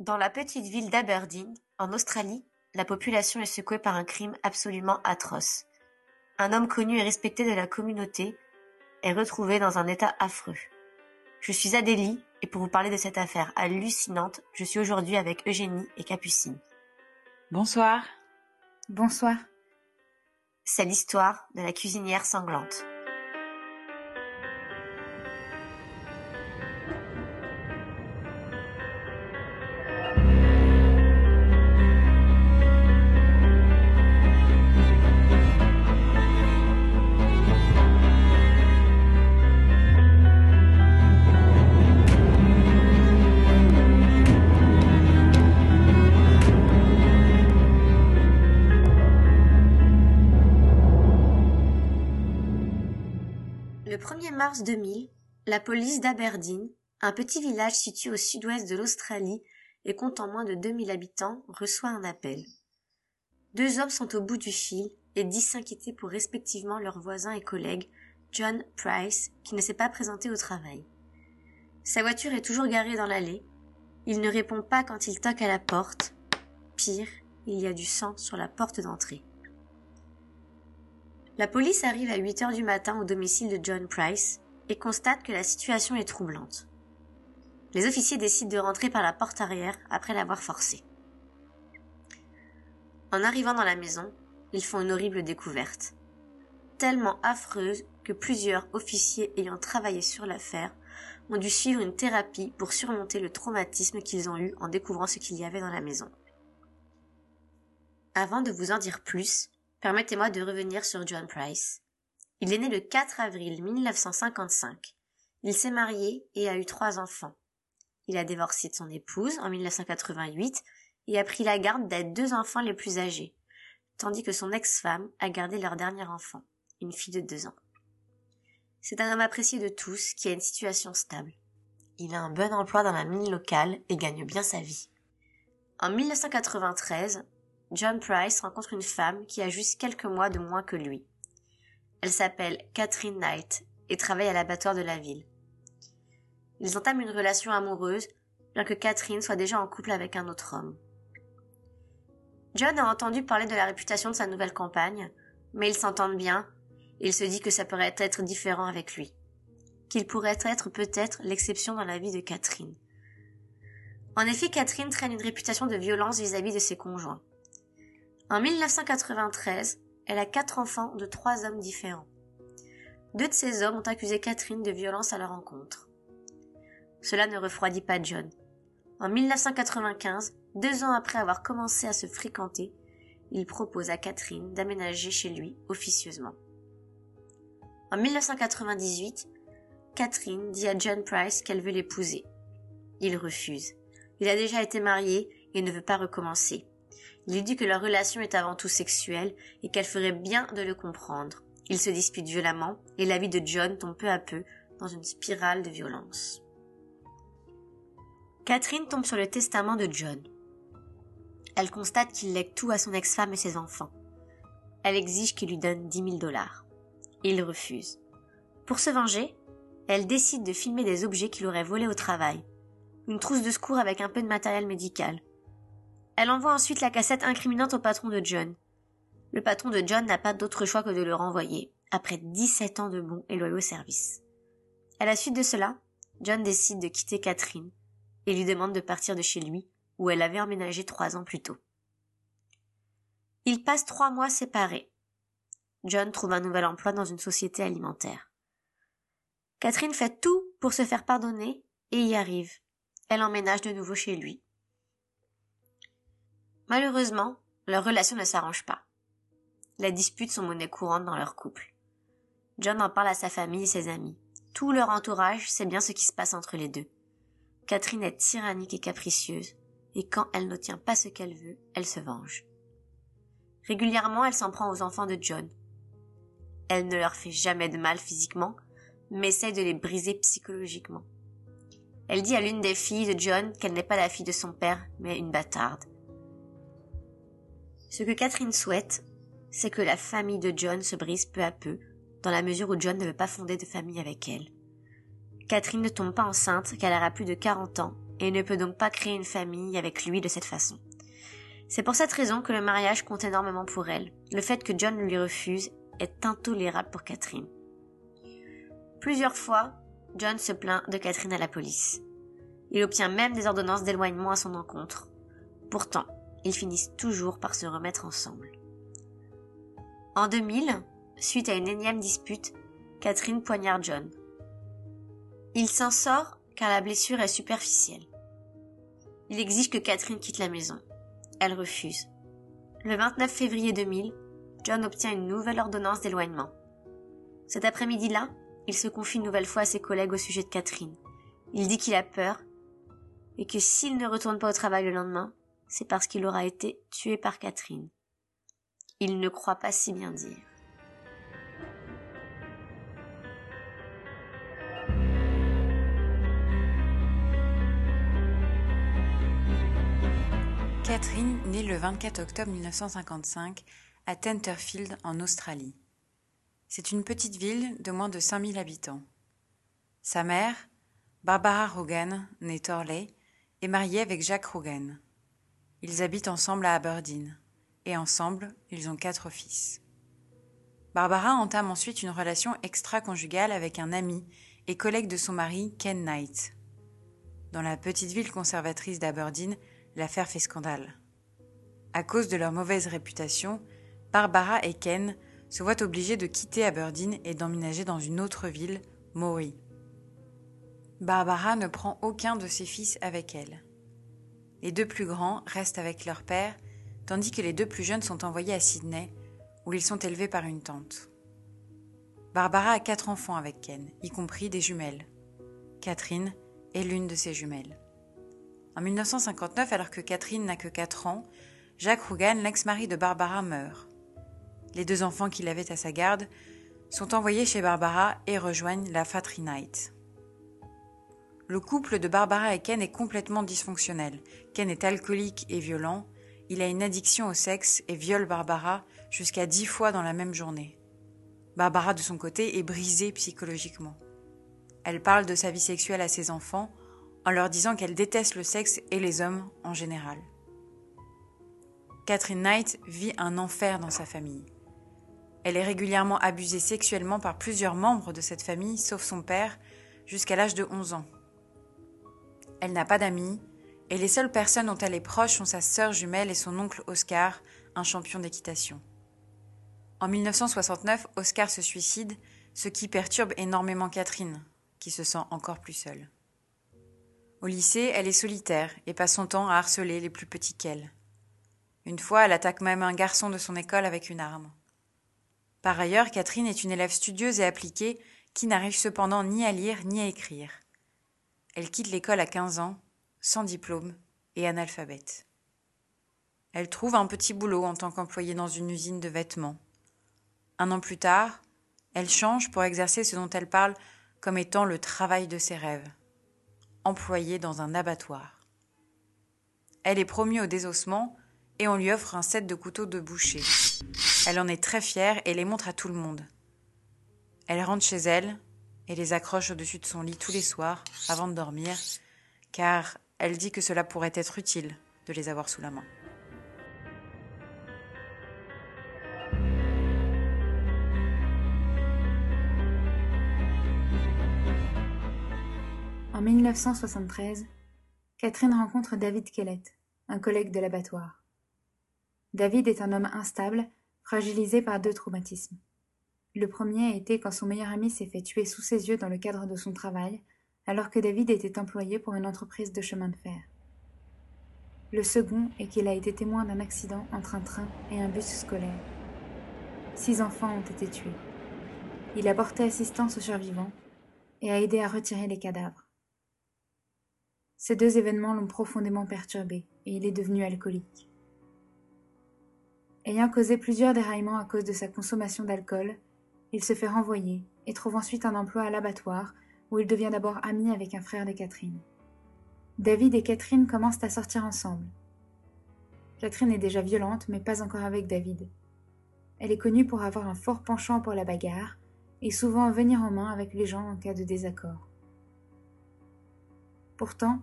Dans la petite ville d'Aberdeen, en Australie, la population est secouée par un crime absolument atroce. Un homme connu et respecté de la communauté est retrouvé dans un état affreux. Je suis Adélie et pour vous parler de cette affaire hallucinante, je suis aujourd'hui avec Eugénie et Capucine. Bonsoir. Bonsoir. C'est l'histoire de la cuisinière sanglante. Mars 2000, la police d'Aberdeen, un petit village situé au sud-ouest de l'Australie et comptant moins de 2000 habitants, reçoit un appel. Deux hommes sont au bout du fil et disent s'inquiéter pour respectivement leurs voisins et collègues, John Price, qui ne s'est pas présenté au travail. Sa voiture est toujours garée dans l'allée. Il ne répond pas quand il toque à la porte. Pire, il y a du sang sur la porte d'entrée. La police arrive à 8 heures du matin au domicile de John Price et constate que la situation est troublante. Les officiers décident de rentrer par la porte arrière après l'avoir forcé. En arrivant dans la maison, ils font une horrible découverte. Tellement affreuse que plusieurs officiers ayant travaillé sur l'affaire ont dû suivre une thérapie pour surmonter le traumatisme qu'ils ont eu en découvrant ce qu'il y avait dans la maison. Avant de vous en dire plus, Permettez-moi de revenir sur John Price. Il est né le 4 avril 1955. Il s'est marié et a eu trois enfants. Il a divorcé de son épouse en 1988 et a pris la garde des deux enfants les plus âgés, tandis que son ex-femme a gardé leur dernier enfant, une fille de deux ans. C'est un homme apprécié de tous qui a une situation stable. Il a un bon emploi dans la mine locale et gagne bien sa vie. En 1993, John Price rencontre une femme qui a juste quelques mois de moins que lui. Elle s'appelle Catherine Knight et travaille à l'abattoir de la ville. Ils entament une relation amoureuse, bien que Catherine soit déjà en couple avec un autre homme. John a entendu parler de la réputation de sa nouvelle compagne, mais ils s'entendent bien, et il se dit que ça pourrait être différent avec lui. Qu'il pourrait être peut-être l'exception dans la vie de Catherine. En effet, Catherine traîne une réputation de violence vis-à-vis -vis de ses conjoints. En 1993, elle a quatre enfants de trois hommes différents. Deux de ces hommes ont accusé Catherine de violence à leur encontre. Cela ne refroidit pas John. En 1995, deux ans après avoir commencé à se fréquenter, il propose à Catherine d'aménager chez lui officieusement. En 1998, Catherine dit à John Price qu'elle veut l'épouser. Il refuse. Il a déjà été marié et ne veut pas recommencer. Il lui dit que leur relation est avant tout sexuelle et qu'elle ferait bien de le comprendre. Ils se disputent violemment et la vie de John tombe peu à peu dans une spirale de violence. Catherine tombe sur le testament de John. Elle constate qu'il lègue tout à son ex-femme et ses enfants. Elle exige qu'il lui donne dix mille dollars. Il refuse. Pour se venger, elle décide de filmer des objets qu'il aurait volés au travail. Une trousse de secours avec un peu de matériel médical, elle envoie ensuite la cassette incriminante au patron de John. Le patron de John n'a pas d'autre choix que de le renvoyer, après 17 ans de bons et loyaux services. À la suite de cela, John décide de quitter Catherine et lui demande de partir de chez lui, où elle avait emménagé trois ans plus tôt. Ils passent trois mois séparés. John trouve un nouvel emploi dans une société alimentaire. Catherine fait tout pour se faire pardonner et y arrive. Elle emménage de nouveau chez lui. Malheureusement, leur relation ne s'arrange pas. Les disputes sont monnaie courante dans leur couple. John en parle à sa famille et ses amis. Tout leur entourage sait bien ce qui se passe entre les deux. Catherine est tyrannique et capricieuse, et quand elle n'obtient pas ce qu'elle veut, elle se venge. Régulièrement, elle s'en prend aux enfants de John. Elle ne leur fait jamais de mal physiquement, mais essaie de les briser psychologiquement. Elle dit à l'une des filles de John qu'elle n'est pas la fille de son père, mais une bâtarde. Ce que Catherine souhaite, c'est que la famille de John se brise peu à peu, dans la mesure où John ne veut pas fonder de famille avec elle. Catherine ne tombe pas enceinte car elle aura plus de 40 ans et ne peut donc pas créer une famille avec lui de cette façon. C'est pour cette raison que le mariage compte énormément pour elle. Le fait que John lui refuse est intolérable pour Catherine. Plusieurs fois, John se plaint de Catherine à la police. Il obtient même des ordonnances d'éloignement à son encontre. Pourtant, ils finissent toujours par se remettre ensemble. En 2000, suite à une énième dispute, Catherine poignarde John. Il s'en sort car la blessure est superficielle. Il exige que Catherine quitte la maison. Elle refuse. Le 29 février 2000, John obtient une nouvelle ordonnance d'éloignement. Cet après-midi-là, il se confie une nouvelle fois à ses collègues au sujet de Catherine. Il dit qu'il a peur et que s'il ne retourne pas au travail le lendemain, c'est parce qu'il aura été tué par Catherine. Il ne croit pas si bien dire. Catherine naît le 24 octobre 1955 à Tenterfield en Australie. C'est une petite ville de moins de 5000 habitants. Sa mère, Barbara Rogan, née Torley, est mariée avec Jacques Rogan. Ils habitent ensemble à Aberdeen, et ensemble, ils ont quatre fils. Barbara entame ensuite une relation extra-conjugale avec un ami et collègue de son mari, Ken Knight. Dans la petite ville conservatrice d'Aberdeen, l'affaire fait scandale. À cause de leur mauvaise réputation, Barbara et Ken se voient obligés de quitter Aberdeen et d'emménager dans une autre ville, Maury. Barbara ne prend aucun de ses fils avec elle. Les deux plus grands restent avec leur père, tandis que les deux plus jeunes sont envoyés à Sydney, où ils sont élevés par une tante. Barbara a quatre enfants avec Ken, y compris des jumelles. Catherine est l'une de ces jumelles. En 1959, alors que Catherine n'a que 4 ans, Jacques Rougan, l'ex-mari de Barbara, meurt. Les deux enfants qu'il avait à sa garde sont envoyés chez Barbara et rejoignent la Fatry Night. Le couple de Barbara et Ken est complètement dysfonctionnel. Ken est alcoolique et violent. Il a une addiction au sexe et viole Barbara jusqu'à dix fois dans la même journée. Barbara, de son côté, est brisée psychologiquement. Elle parle de sa vie sexuelle à ses enfants en leur disant qu'elle déteste le sexe et les hommes en général. Catherine Knight vit un enfer dans sa famille. Elle est régulièrement abusée sexuellement par plusieurs membres de cette famille, sauf son père, jusqu'à l'âge de 11 ans. Elle n'a pas d'amis, et les seules personnes dont elle est proche sont sa sœur jumelle et son oncle Oscar, un champion d'équitation. En 1969, Oscar se suicide, ce qui perturbe énormément Catherine, qui se sent encore plus seule. Au lycée, elle est solitaire et passe son temps à harceler les plus petits qu'elle. Une fois, elle attaque même un garçon de son école avec une arme. Par ailleurs, Catherine est une élève studieuse et appliquée qui n'arrive cependant ni à lire ni à écrire. Elle quitte l'école à 15 ans, sans diplôme et analphabète. Elle trouve un petit boulot en tant qu'employée dans une usine de vêtements. Un an plus tard, elle change pour exercer ce dont elle parle comme étant le travail de ses rêves, employée dans un abattoir. Elle est promue au désossement et on lui offre un set de couteaux de boucher. Elle en est très fière et les montre à tout le monde. Elle rentre chez elle, et les accroche au-dessus de son lit tous les soirs avant de dormir, car elle dit que cela pourrait être utile de les avoir sous la main. En 1973, Catherine rencontre David Kellett, un collègue de l'abattoir. David est un homme instable, fragilisé par deux traumatismes. Le premier a été quand son meilleur ami s'est fait tuer sous ses yeux dans le cadre de son travail, alors que David était employé pour une entreprise de chemin de fer. Le second est qu'il a été témoin d'un accident entre un train et un bus scolaire. Six enfants ont été tués. Il a porté assistance aux survivants et a aidé à retirer les cadavres. Ces deux événements l'ont profondément perturbé et il est devenu alcoolique. Ayant causé plusieurs déraillements à cause de sa consommation d'alcool, il se fait renvoyer et trouve ensuite un emploi à l'abattoir où il devient d'abord ami avec un frère de Catherine. David et Catherine commencent à sortir ensemble. Catherine est déjà violente mais pas encore avec David. Elle est connue pour avoir un fort penchant pour la bagarre et souvent venir en main avec les gens en cas de désaccord. Pourtant,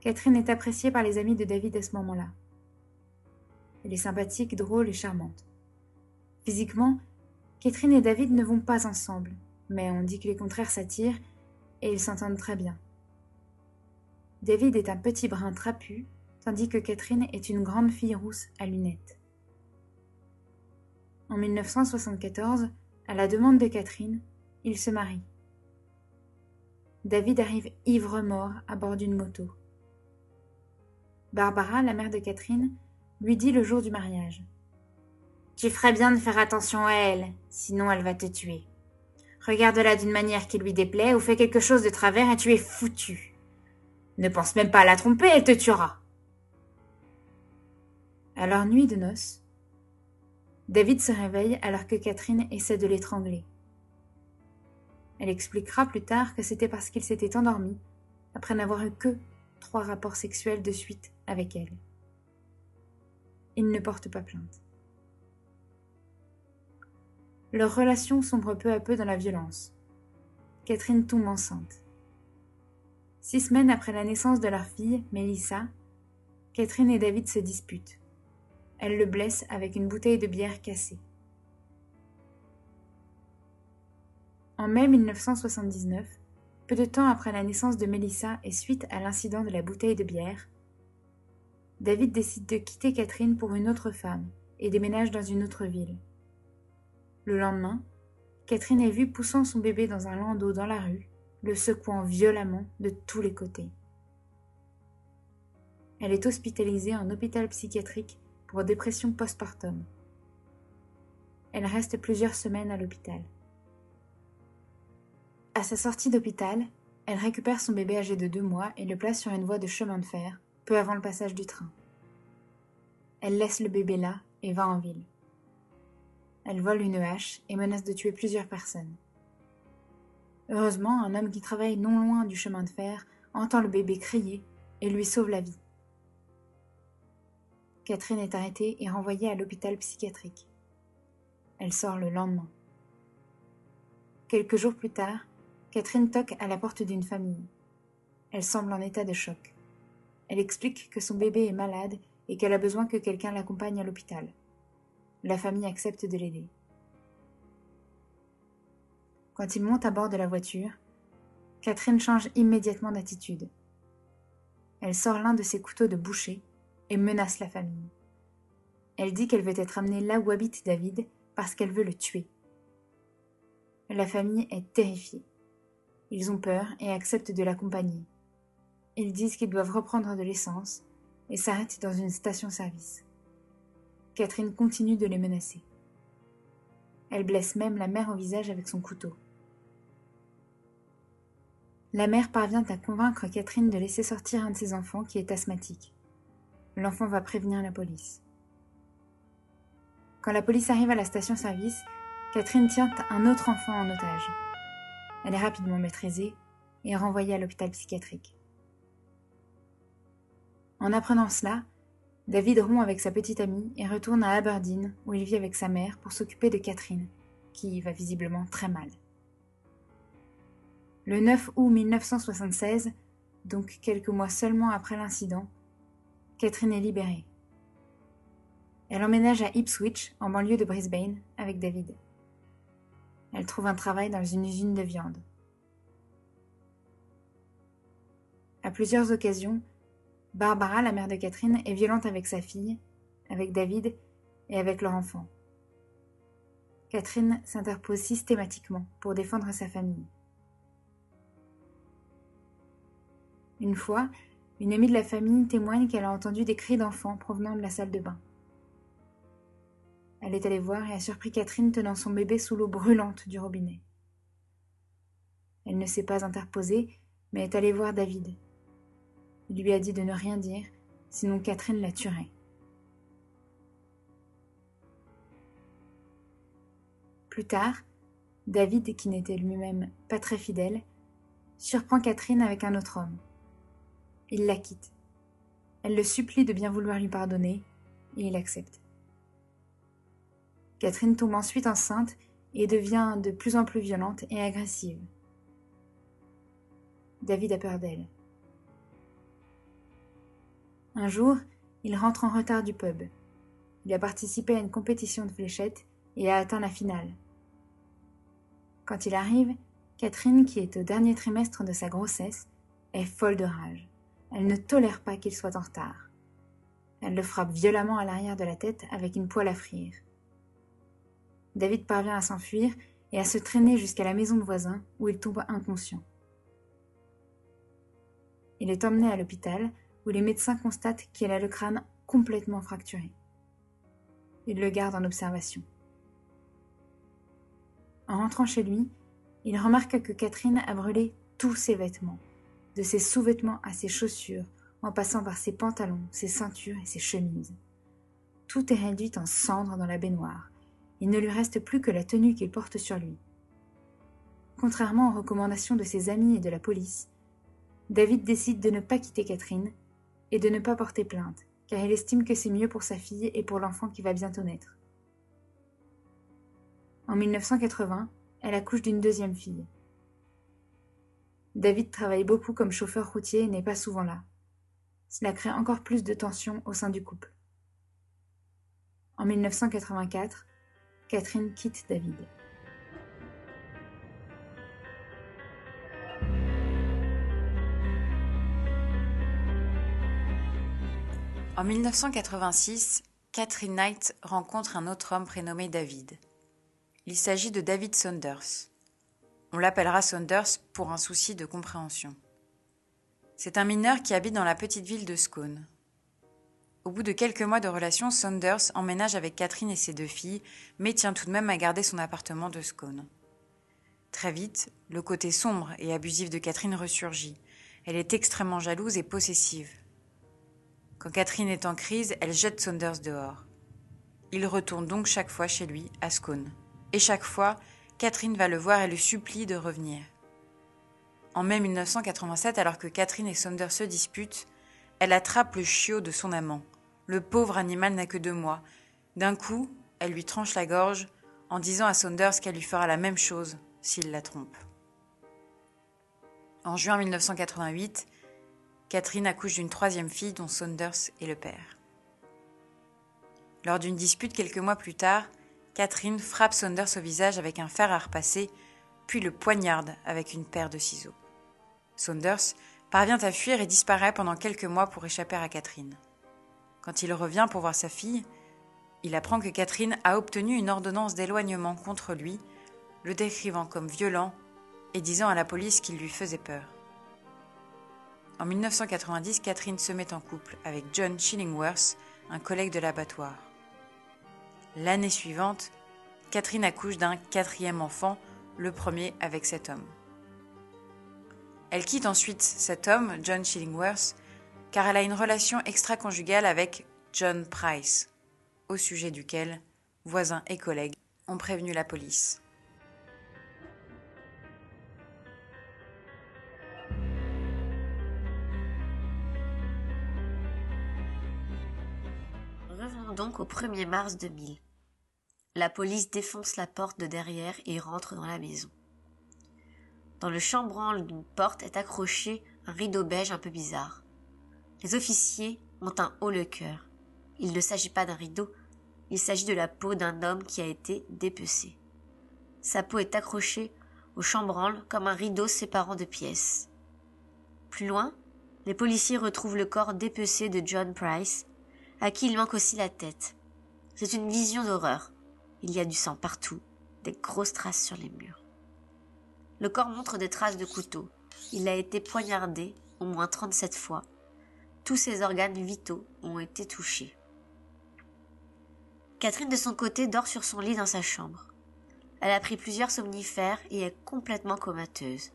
Catherine est appréciée par les amis de David à ce moment-là. Elle est sympathique, drôle et charmante. Physiquement, Catherine et David ne vont pas ensemble, mais on dit que les contraires s'attirent et ils s'entendent très bien. David est un petit brin trapu, tandis que Catherine est une grande fille rousse à lunettes. En 1974, à la demande de Catherine, ils se marient. David arrive ivre-mort à bord d'une moto. Barbara, la mère de Catherine, lui dit le jour du mariage. Tu ferais bien de faire attention à elle, sinon elle va te tuer. Regarde-la d'une manière qui lui déplaît ou fais quelque chose de travers et tu es foutu. Ne pense même pas à la tromper, elle te tuera. Leur nuit de noces, David se réveille alors que Catherine essaie de l'étrangler. Elle expliquera plus tard que c'était parce qu'il s'était endormi après n'avoir eu que trois rapports sexuels de suite avec elle. Il ne porte pas plainte. Leur relation sombre peu à peu dans la violence. Catherine tombe enceinte. Six semaines après la naissance de leur fille, Mélissa, Catherine et David se disputent. Elle le blesse avec une bouteille de bière cassée. En mai 1979, peu de temps après la naissance de Mélissa et suite à l'incident de la bouteille de bière, David décide de quitter Catherine pour une autre femme et déménage dans une autre ville. Le lendemain, Catherine est vue poussant son bébé dans un landau dans la rue, le secouant violemment de tous les côtés. Elle est hospitalisée en hôpital psychiatrique pour dépression postpartum. Elle reste plusieurs semaines à l'hôpital. À sa sortie d'hôpital, elle récupère son bébé âgé de deux mois et le place sur une voie de chemin de fer, peu avant le passage du train. Elle laisse le bébé là et va en ville. Elle vole une hache et menace de tuer plusieurs personnes. Heureusement, un homme qui travaille non loin du chemin de fer entend le bébé crier et lui sauve la vie. Catherine est arrêtée et renvoyée à l'hôpital psychiatrique. Elle sort le lendemain. Quelques jours plus tard, Catherine toque à la porte d'une famille. Elle semble en état de choc. Elle explique que son bébé est malade et qu'elle a besoin que quelqu'un l'accompagne à l'hôpital. La famille accepte de l'aider. Quand il monte à bord de la voiture, Catherine change immédiatement d'attitude. Elle sort l'un de ses couteaux de boucher et menace la famille. Elle dit qu'elle veut être amenée là où habite David parce qu'elle veut le tuer. La famille est terrifiée. Ils ont peur et acceptent de l'accompagner. Ils disent qu'ils doivent reprendre de l'essence et s'arrêtent dans une station-service. Catherine continue de les menacer. Elle blesse même la mère au visage avec son couteau. La mère parvient à convaincre Catherine de laisser sortir un de ses enfants qui est asthmatique. L'enfant va prévenir la police. Quand la police arrive à la station-service, Catherine tient un autre enfant en otage. Elle est rapidement maîtrisée et renvoyée à l'hôpital psychiatrique. En apprenant cela, David rompt avec sa petite amie et retourne à Aberdeen où il vit avec sa mère pour s'occuper de Catherine, qui va visiblement très mal. Le 9 août 1976, donc quelques mois seulement après l'incident, Catherine est libérée. Elle emménage à Ipswich, en banlieue de Brisbane, avec David. Elle trouve un travail dans une usine de viande. À plusieurs occasions, Barbara, la mère de Catherine, est violente avec sa fille, avec David et avec leur enfant. Catherine s'interpose systématiquement pour défendre sa famille. Une fois, une amie de la famille témoigne qu'elle a entendu des cris d'enfants provenant de la salle de bain. Elle est allée voir et a surpris Catherine tenant son bébé sous l'eau brûlante du robinet. Elle ne s'est pas interposée, mais est allée voir David. Il lui a dit de ne rien dire, sinon Catherine la tuerait. Plus tard, David, qui n'était lui-même pas très fidèle, surprend Catherine avec un autre homme. Il la quitte. Elle le supplie de bien vouloir lui pardonner, et il accepte. Catherine tombe ensuite enceinte et devient de plus en plus violente et agressive. David a peur d'elle. Un jour, il rentre en retard du pub. Il a participé à une compétition de fléchettes et a atteint la finale. Quand il arrive, Catherine, qui est au dernier trimestre de sa grossesse, est folle de rage. Elle ne tolère pas qu'il soit en retard. Elle le frappe violemment à l'arrière de la tête avec une poêle à frire. David parvient à s'enfuir et à se traîner jusqu'à la maison de voisin où il tombe inconscient. Il est emmené à l'hôpital où les médecins constatent qu'il a le crâne complètement fracturé. Ils le gardent en observation. En rentrant chez lui, il remarque que Catherine a brûlé tous ses vêtements, de ses sous-vêtements à ses chaussures, en passant par ses pantalons, ses ceintures et ses chemises. Tout est réduit en cendres dans la baignoire. Il ne lui reste plus que la tenue qu'il porte sur lui. Contrairement aux recommandations de ses amis et de la police, David décide de ne pas quitter Catherine et de ne pas porter plainte, car il estime que c'est mieux pour sa fille et pour l'enfant qui va bientôt naître. En 1980, elle accouche d'une deuxième fille. David travaille beaucoup comme chauffeur routier et n'est pas souvent là. Cela crée encore plus de tensions au sein du couple. En 1984, Catherine quitte David. En 1986, Catherine Knight rencontre un autre homme prénommé David. Il s'agit de David Saunders. On l'appellera Saunders pour un souci de compréhension. C'est un mineur qui habite dans la petite ville de Scone. Au bout de quelques mois de relation, Saunders emménage avec Catherine et ses deux filles, mais tient tout de même à garder son appartement de Scone. Très vite, le côté sombre et abusif de Catherine ressurgit. Elle est extrêmement jalouse et possessive. Quand Catherine est en crise, elle jette Saunders dehors. Il retourne donc chaque fois chez lui, à Scone. Et chaque fois, Catherine va le voir et le supplie de revenir. En mai 1987, alors que Catherine et Saunders se disputent, elle attrape le chiot de son amant. Le pauvre animal n'a que deux mois. D'un coup, elle lui tranche la gorge en disant à Saunders qu'elle lui fera la même chose s'il la trompe. En juin 1988, Catherine accouche d'une troisième fille dont Saunders est le père. Lors d'une dispute quelques mois plus tard, Catherine frappe Saunders au visage avec un fer à repasser, puis le poignarde avec une paire de ciseaux. Saunders parvient à fuir et disparaît pendant quelques mois pour échapper à Catherine. Quand il revient pour voir sa fille, il apprend que Catherine a obtenu une ordonnance d'éloignement contre lui, le décrivant comme violent et disant à la police qu'il lui faisait peur. En 1990, Catherine se met en couple avec John Chillingworth, un collègue de l'abattoir. L'année suivante, Catherine accouche d'un quatrième enfant, le premier avec cet homme. Elle quitte ensuite cet homme, John Chillingworth, car elle a une relation extra-conjugale avec John Price, au sujet duquel voisins et collègues ont prévenu la police. Donc au 1er mars 2000. La police défonce la porte de derrière et rentre dans la maison. Dans le chambranle d'une porte est accroché un rideau beige un peu bizarre. Les officiers ont un haut le cœur. Il ne s'agit pas d'un rideau, il s'agit de la peau d'un homme qui a été dépecé. Sa peau est accrochée au chambranle comme un rideau séparant deux pièces. Plus loin, les policiers retrouvent le corps dépecé de John Price, à qui il manque aussi la tête. C'est une vision d'horreur. Il y a du sang partout, des grosses traces sur les murs. Le corps montre des traces de couteau. Il a été poignardé au moins 37 fois. Tous ses organes vitaux ont été touchés. Catherine de son côté dort sur son lit dans sa chambre. Elle a pris plusieurs somnifères et est complètement comateuse.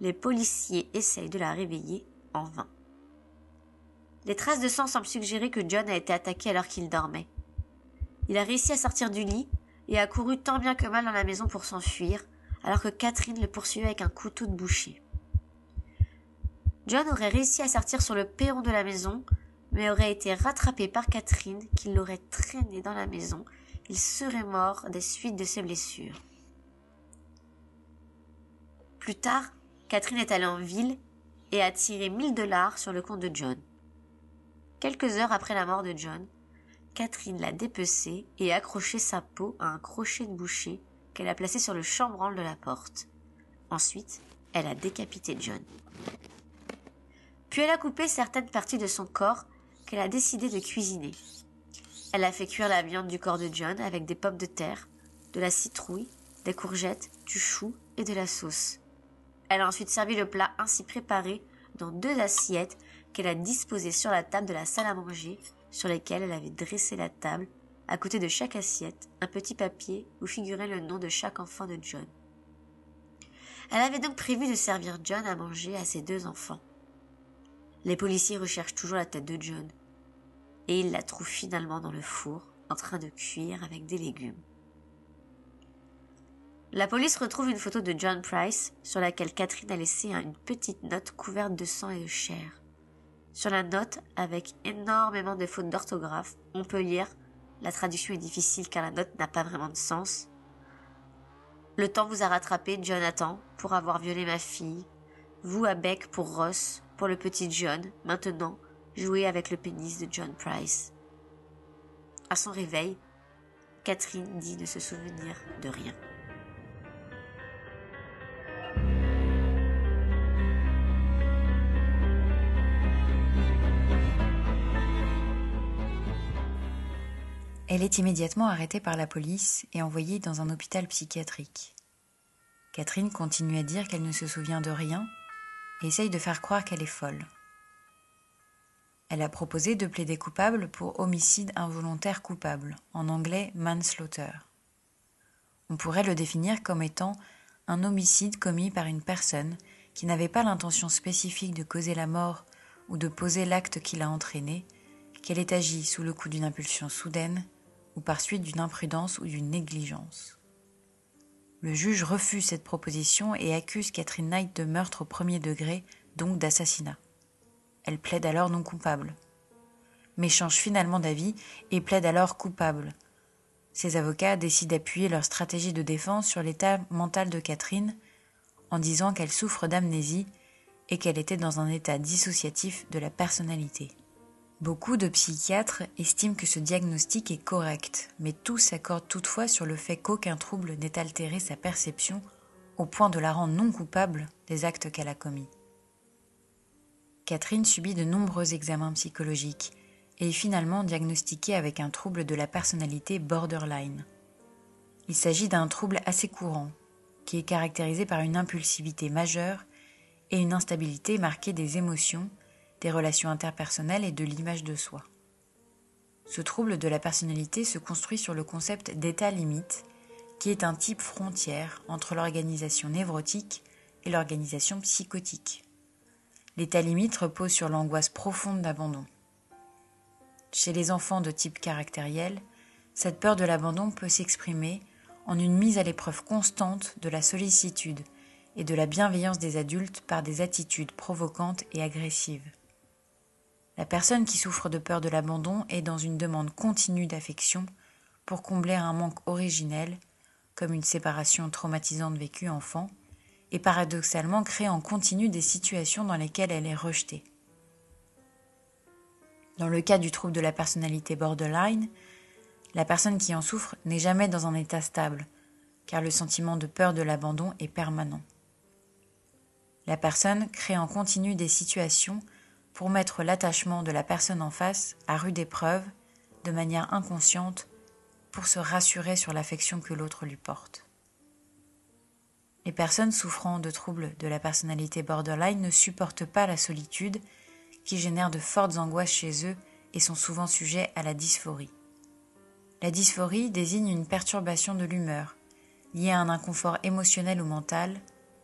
Les policiers essayent de la réveiller en vain. Les traces de sang semblent suggérer que John a été attaqué alors qu'il dormait. Il a réussi à sortir du lit et a couru tant bien que mal dans la maison pour s'enfuir, alors que Catherine le poursuivait avec un couteau de boucher. John aurait réussi à sortir sur le perron de la maison, mais aurait été rattrapé par Catherine qui l'aurait traîné dans la maison. Il serait mort des suites de ses blessures. Plus tard, Catherine est allée en ville et a tiré mille dollars sur le compte de John. Quelques heures après la mort de John, Catherine l'a dépecé et accroché sa peau à un crochet de boucher qu'elle a placé sur le chambranle de la porte. Ensuite, elle a décapité John. Puis elle a coupé certaines parties de son corps qu'elle a décidé de cuisiner. Elle a fait cuire la viande du corps de John avec des pommes de terre, de la citrouille, des courgettes, du chou et de la sauce. Elle a ensuite servi le plat ainsi préparé dans deux assiettes qu'elle a disposées sur la table de la salle à manger, sur lesquelles elle avait dressé la table, à côté de chaque assiette, un petit papier où figurait le nom de chaque enfant de John. Elle avait donc prévu de servir John à manger à ses deux enfants. Les policiers recherchent toujours la tête de John, et ils la trouvent finalement dans le four, en train de cuire avec des légumes. La police retrouve une photo de John Price sur laquelle Catherine a laissé une petite note couverte de sang et de chair. Sur la note, avec énormément de fautes d'orthographe, on peut lire la traduction est difficile car la note n'a pas vraiment de sens. Le temps vous a rattrapé, Jonathan, pour avoir violé ma fille. Vous à bec pour Ross, pour le petit John. Maintenant, jouez avec le pénis de John Price. À son réveil, Catherine dit ne se souvenir de rien. Elle est immédiatement arrêtée par la police et envoyée dans un hôpital psychiatrique. Catherine continue à dire qu'elle ne se souvient de rien et essaye de faire croire qu'elle est folle. Elle a proposé de plaider coupable pour homicide involontaire coupable, en anglais manslaughter. On pourrait le définir comme étant un homicide commis par une personne qui n'avait pas l'intention spécifique de causer la mort ou de poser l'acte qui l'a entraîné, qu'elle ait agi sous le coup d'une impulsion soudaine ou par suite d'une imprudence ou d'une négligence. Le juge refuse cette proposition et accuse Catherine Knight de meurtre au premier degré, donc d'assassinat. Elle plaide alors non coupable, mais change finalement d'avis et plaide alors coupable. Ses avocats décident d'appuyer leur stratégie de défense sur l'état mental de Catherine en disant qu'elle souffre d'amnésie et qu'elle était dans un état dissociatif de la personnalité. Beaucoup de psychiatres estiment que ce diagnostic est correct, mais tous s'accordent toutefois sur le fait qu'aucun trouble n'ait altéré sa perception au point de la rendre non coupable des actes qu'elle a commis. Catherine subit de nombreux examens psychologiques et est finalement diagnostiquée avec un trouble de la personnalité borderline. Il s'agit d'un trouble assez courant, qui est caractérisé par une impulsivité majeure et une instabilité marquée des émotions des relations interpersonnelles et de l'image de soi. Ce trouble de la personnalité se construit sur le concept d'état limite, qui est un type frontière entre l'organisation névrotique et l'organisation psychotique. L'état limite repose sur l'angoisse profonde d'abandon. Chez les enfants de type caractériel, cette peur de l'abandon peut s'exprimer en une mise à l'épreuve constante de la sollicitude et de la bienveillance des adultes par des attitudes provocantes et agressives. La personne qui souffre de peur de l'abandon est dans une demande continue d'affection pour combler un manque originel, comme une séparation traumatisante vécue enfant, et paradoxalement crée en continu des situations dans lesquelles elle est rejetée. Dans le cas du trouble de la personnalité borderline, la personne qui en souffre n'est jamais dans un état stable, car le sentiment de peur de l'abandon est permanent. La personne crée en continu des situations pour mettre l'attachement de la personne en face à rude épreuve, de manière inconsciente, pour se rassurer sur l'affection que l'autre lui porte. Les personnes souffrant de troubles de la personnalité borderline ne supportent pas la solitude, qui génère de fortes angoisses chez eux et sont souvent sujets à la dysphorie. La dysphorie désigne une perturbation de l'humeur, liée à un inconfort émotionnel ou mental,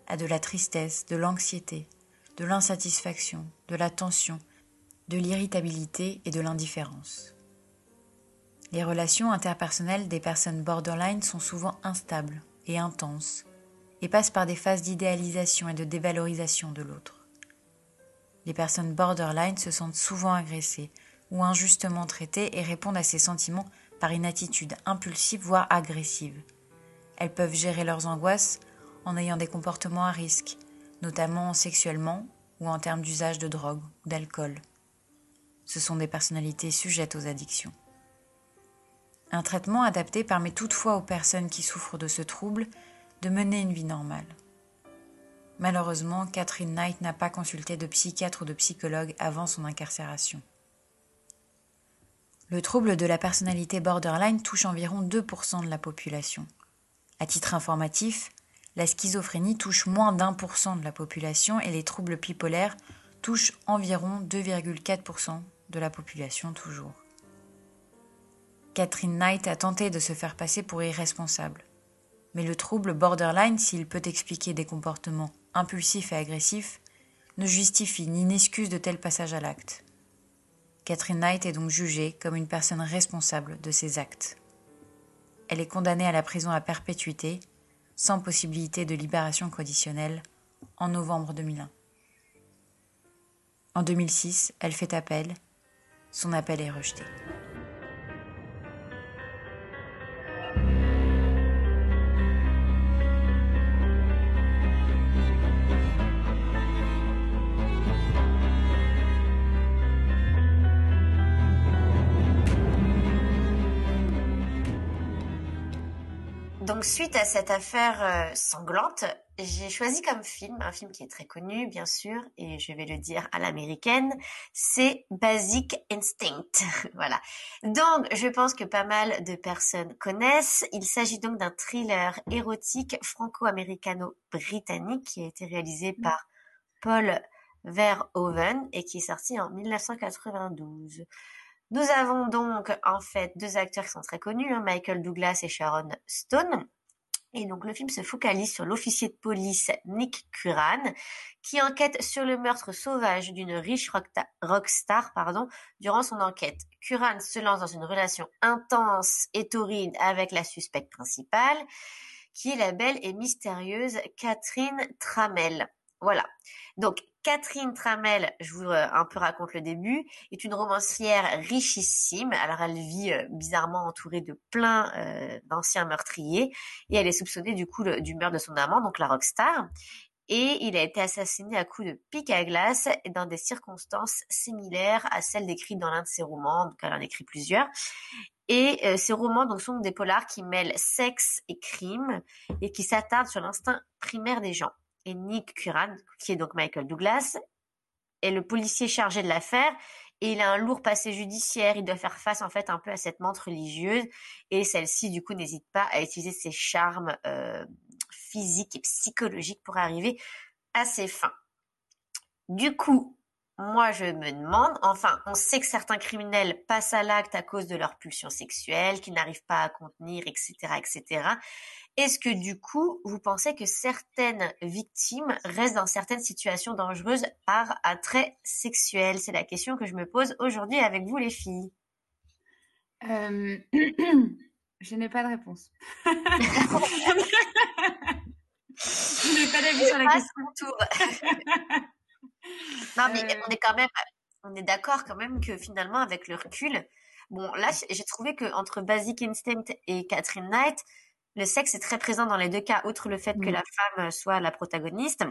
à de la tristesse, de l'anxiété, de l'insatisfaction, de la tension, de l'irritabilité et de l'indifférence. Les relations interpersonnelles des personnes borderline sont souvent instables et intenses et passent par des phases d'idéalisation et de dévalorisation de l'autre. Les personnes borderline se sentent souvent agressées ou injustement traitées et répondent à ces sentiments par une attitude impulsive voire agressive. Elles peuvent gérer leurs angoisses en ayant des comportements à risque, notamment sexuellement ou en termes d'usage de drogue ou d'alcool. Ce sont des personnalités sujettes aux addictions. Un traitement adapté permet toutefois aux personnes qui souffrent de ce trouble de mener une vie normale. Malheureusement, Catherine Knight n'a pas consulté de psychiatre ou de psychologue avant son incarcération. Le trouble de la personnalité borderline touche environ 2% de la population. À titre informatif, la schizophrénie touche moins d'un pour cent de la population et les troubles bipolaires touchent environ 2,4% de la population toujours. Catherine Knight a tenté de se faire passer pour irresponsable. Mais le trouble borderline, s'il peut expliquer des comportements impulsifs et agressifs, ne justifie ni n'excuse de tels passages à l'acte. Catherine Knight est donc jugée comme une personne responsable de ses actes. Elle est condamnée à la prison à perpétuité, sans possibilité de libération conditionnelle, en novembre 2001. En 2006, elle fait appel. Son appel est rejeté. Donc suite à cette affaire euh, sanglante, j'ai choisi comme film, un film qui est très connu bien sûr, et je vais le dire à l'américaine, c'est Basic Instinct. voilà. Donc je pense que pas mal de personnes connaissent. Il s'agit donc d'un thriller érotique franco-américano-britannique qui a été réalisé mm. par Paul Verhoeven et qui est sorti en 1992. Nous avons donc en fait deux acteurs qui sont très connus, hein, Michael Douglas et Sharon Stone. Et donc le film se focalise sur l'officier de police Nick Curran, qui enquête sur le meurtre sauvage d'une riche rockstar pardon, durant son enquête. Curran se lance dans une relation intense et torride avec la suspecte principale, qui est la belle et mystérieuse Catherine Trammell. Voilà. Donc Catherine Tramel, je vous euh, un peu raconte le début, est une romancière richissime. Alors elle vit euh, bizarrement entourée de plein euh, d'anciens meurtriers et elle est soupçonnée du coup du meurtre de son amant, donc la rockstar. Et il a été assassiné à coups de pic à glace dans des circonstances similaires à celles décrites dans l'un de ses romans. Donc elle en écrit plusieurs. Et ces romans donc sont des polars qui mêlent sexe et crime et qui s'attardent sur l'instinct primaire des gens et Nick Curran, qui est donc Michael Douglas, est le policier chargé de l'affaire et il a un lourd passé judiciaire. Il doit faire face en fait un peu à cette menthe religieuse et celle-ci du coup n'hésite pas à utiliser ses charmes euh, physiques et psychologiques pour arriver à ses fins. Du coup, moi je me demande, enfin on sait que certains criminels passent à l'acte à cause de leur pulsion sexuelle, qu'ils n'arrivent pas à contenir, etc., etc. Est-ce que du coup, vous pensez que certaines victimes restent dans certaines situations dangereuses par attrait sexuel? C'est la question que je me pose aujourd'hui avec vous les filles. Euh, je n'ai pas de réponse. je n'ai pas d'avis sur la question. non, mais euh. on est quand même, on est d'accord quand même que finalement, avec le recul, bon, là, j'ai trouvé que entre Basic Instinct et Catherine Knight, le sexe est très présent dans les deux cas, outre le fait que mm. la femme soit la protagoniste.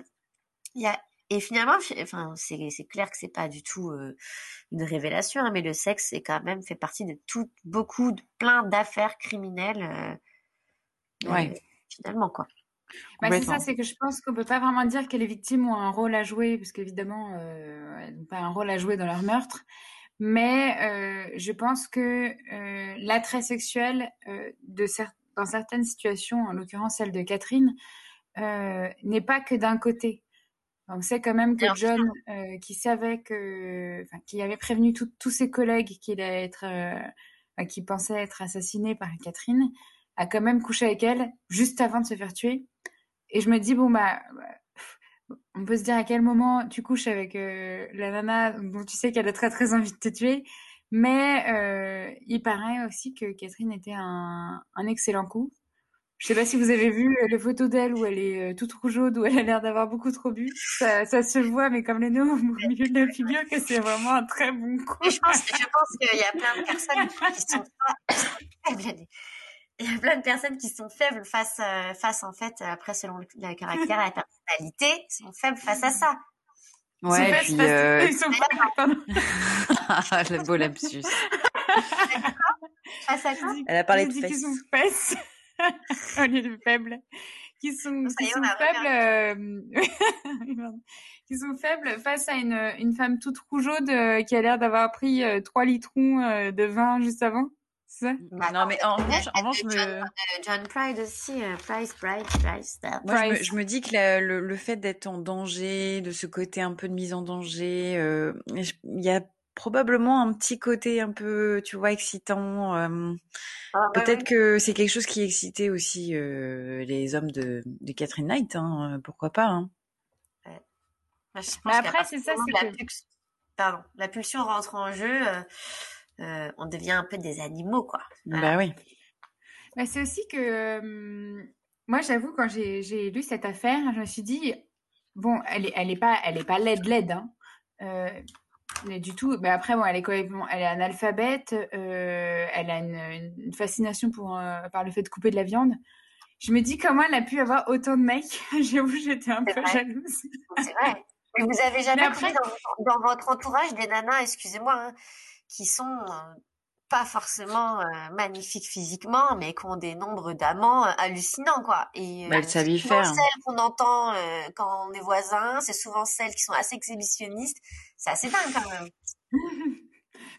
Il y a et finalement, enfin, c'est clair que c'est pas du tout euh, une révélation, hein, mais le sexe est quand même fait partie de tout, beaucoup, de plein d'affaires criminelles. Euh, ouais. Euh, finalement, quoi. Bah, c'est ça, c'est que je pense qu'on peut pas vraiment dire que les victimes ont un rôle à jouer, parce qu'évidemment, elles n'ont pas un rôle à jouer dans leur meurtre. Mais je pense que l'attrait sexuel de dans certaines situations, en l'occurrence celle de Catherine, euh, n'est pas que d'un côté. On sait quand même que John, euh, qui savait que, qui avait prévenu tous ses collègues qu'il allait être, euh, qui pensait être assassiné par Catherine, a quand même couché avec elle juste avant de se faire tuer. Et je me dis bon bah, on peut se dire à quel moment tu couches avec la nana dont tu sais qu'elle a très très envie de te tuer mais euh, il paraît aussi que Catherine était un, un excellent coup. Je sais pas si vous avez vu euh, les photos d'elle où elle est euh, toute rougeaude, où elle a l'air d'avoir beaucoup trop bu. Ça, ça, se voit, mais comme les nœuds au milieu de la figure, que c'est vraiment un très bon coup. je pense, je pense qu'il y a plein de personnes qui sont faibles. Il y a plein de personnes qui sont faibles face, face en fait, après selon le, caractère, la personnalité, sont faibles face à ça. Ouais, et puis. Euh... Ils sont pardon. le beau lapsus. Ah, ça Elle a parlé de fesses. sont fesses au lieu de faibles. Qui sont, qui est, sont on faibles, euh, pardon. qui sont faibles face à une, une femme toute rougeaude euh, qui a l'air d'avoir pris euh, trois litrons euh, de vin juste avant. Bah, non, mais en revanche, en revanche, John, me... euh, John Pride aussi, euh, Price, Pride, Price. Moi, je me, Price. je me dis que la- le, le fait d'être en danger, de ce côté un peu de mise en danger, euh, je- il y a probablement un petit côté un peu, tu vois, excitant. euh, ah, Peut-être ouais. que c'est quelque chose qui excitait aussi euh, les hommes de, de Catherine Knight, hein, pourquoi pas. Hein. Moi, je pense Mais qu'à après, c'est ça, c'est la que- pulsion- Pardon, la pulsion rentre en jeu, euh, on devient un peu des animaux, quoi. Voilà. Bah oui. Bah, c'est aussi que euh, moi, j'avoue, quand j'ai j'ai lu cette affaire, je me suis dit bon, elle est, elle est pas, elle est pas laide laide, hein, euh, mais du tout. Mais après, bon, elle est complètement, elle est analphabète, euh, elle a une, une fascination pour euh, par le fait de couper de la viande. Je me dis comment elle a pu avoir autant de mecs? J'avoue, j'étais un C'est peu vrai. jalouse. C'est vrai. Mais vous avez jamais après- dans, dans votre entourage des nanas, excusez-moi, hein, qui sont euh, pas forcément euh, magnifiques physiquement, mais qui ont des nombres d'amants euh, hallucinants, quoi. Et Bah, elles savent y c'est souvent faire. celles qu'on entend euh, quand on est voisins, c'est souvent celles qui sont assez exhibitionnistes. C'est assez dingue quand même.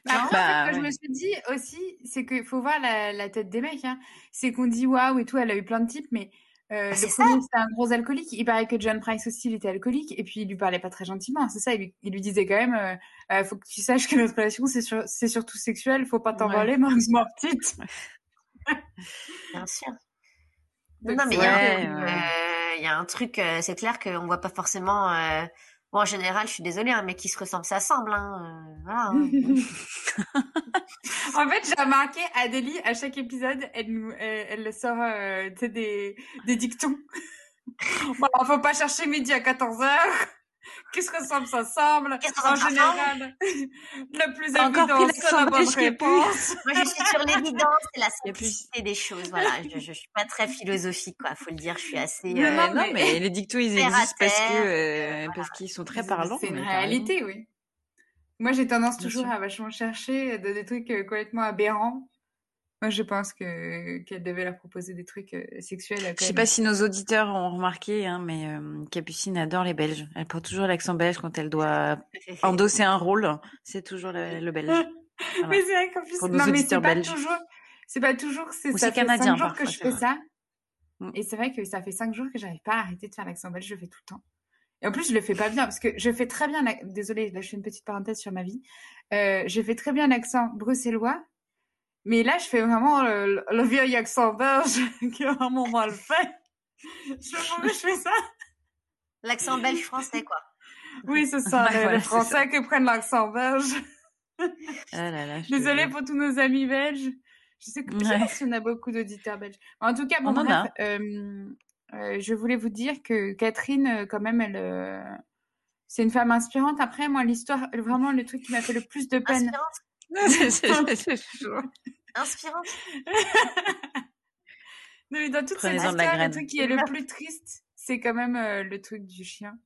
Mais après, Bah, en fait, ce que je ouais. me suis dit aussi, c'est qu'il faut voir la, la tête des mecs. Hein. C'est qu'on dit waouh et tout, elle a eu plein de types, mais euh, Ah, c'est le premier, c'était un gros alcoolique. Il paraît que John Price aussi, il était alcoolique, et puis il lui parlait pas très gentiment. C'est ça, il lui, il lui disait quand même euh, euh, faut que tu saches que notre relation, c'est sur, c'est surtout sexuel, faut pas t'envoler, ma ma petite. Bien sûr. Donc, non, mais il y, a un Ouais, truc, ouais. euh, il y a un truc, euh, c'est clair qu'on voit pas forcément. euh, Bon, en général, je suis désolée, un mec qui se ressemble s'assemble. Hein, euh, voilà, hein. En fait, j'ai remarqué, Adélie, à chaque épisode, elle nous, elle, elle sort euh, des, des dictons. faut pas chercher midi à 14h. Qu'est-ce que ça ça semble Qu'est-ce que ça En me général, le plus évident, c'est la bonne réponse. Moi, je suis sur l'évidence et la simplicité des choses. Voilà, je, je, suis pas très philosophique, quoi. Faut le dire, je suis assez. Non, euh, non, mais- mais les dictos, ils existent parce que euh, voilà. parce qu'ils sont très parlants. C'est une réalité, oui. Moi, j'ai tendance Bien toujours sûr. à vachement chercher de, des trucs euh, complètement aberrants. Moi, je pense que qu'elle devait leur proposer des trucs euh, sexuels. euh, Je sais pas si nos auditeurs ont remarqué, hein, mais euh, Capucine adore les Belges. Elle porte toujours l'accent belge quand elle doit endosser un rôle. C'est toujours le, le belge. Voilà. Mais c'est vrai qu'en plus, non, mais c'est pas toujours, c'est pas toujours, c'est ça c'est fait cinq jours que je fais ça. Mm. Et c'est vrai que ça fait cinq jours que j'arrive pas à arrêter de faire l'accent belge, je le fais tout le temps. Et en plus, je le fais pas bien, parce que je fais très bien, la- désolée, là, je fais une petite parenthèse sur ma vie. Euh, je fais très bien l'accent bruxellois, mais là, je fais vraiment le, le vieil accent belge, qui est vraiment mal fait. Je sais pas pourquoi je fais ça. L'accent belge français, quoi. Oui, c'est ça, les, voilà, les c'est Français qui prennent l'accent belge. Ah là là, je te Désolée pour tous nos amis belges. Je sais que je sais Ouais. pas si on a beaucoup d'auditeurs belges. En tout cas, bon, On bref, euh, euh, je voulais vous dire que Catherine, euh, quand même, elle, euh, c'est une femme inspirante. Après, moi, l'histoire, vraiment, le truc qui m'a fait le plus de peine. Inspirante. C'est- c'est chaud. Inspirante. Non, mais dans toute cette de la histoire, le truc qui est le plus triste, c'est quand même euh, le truc du chien.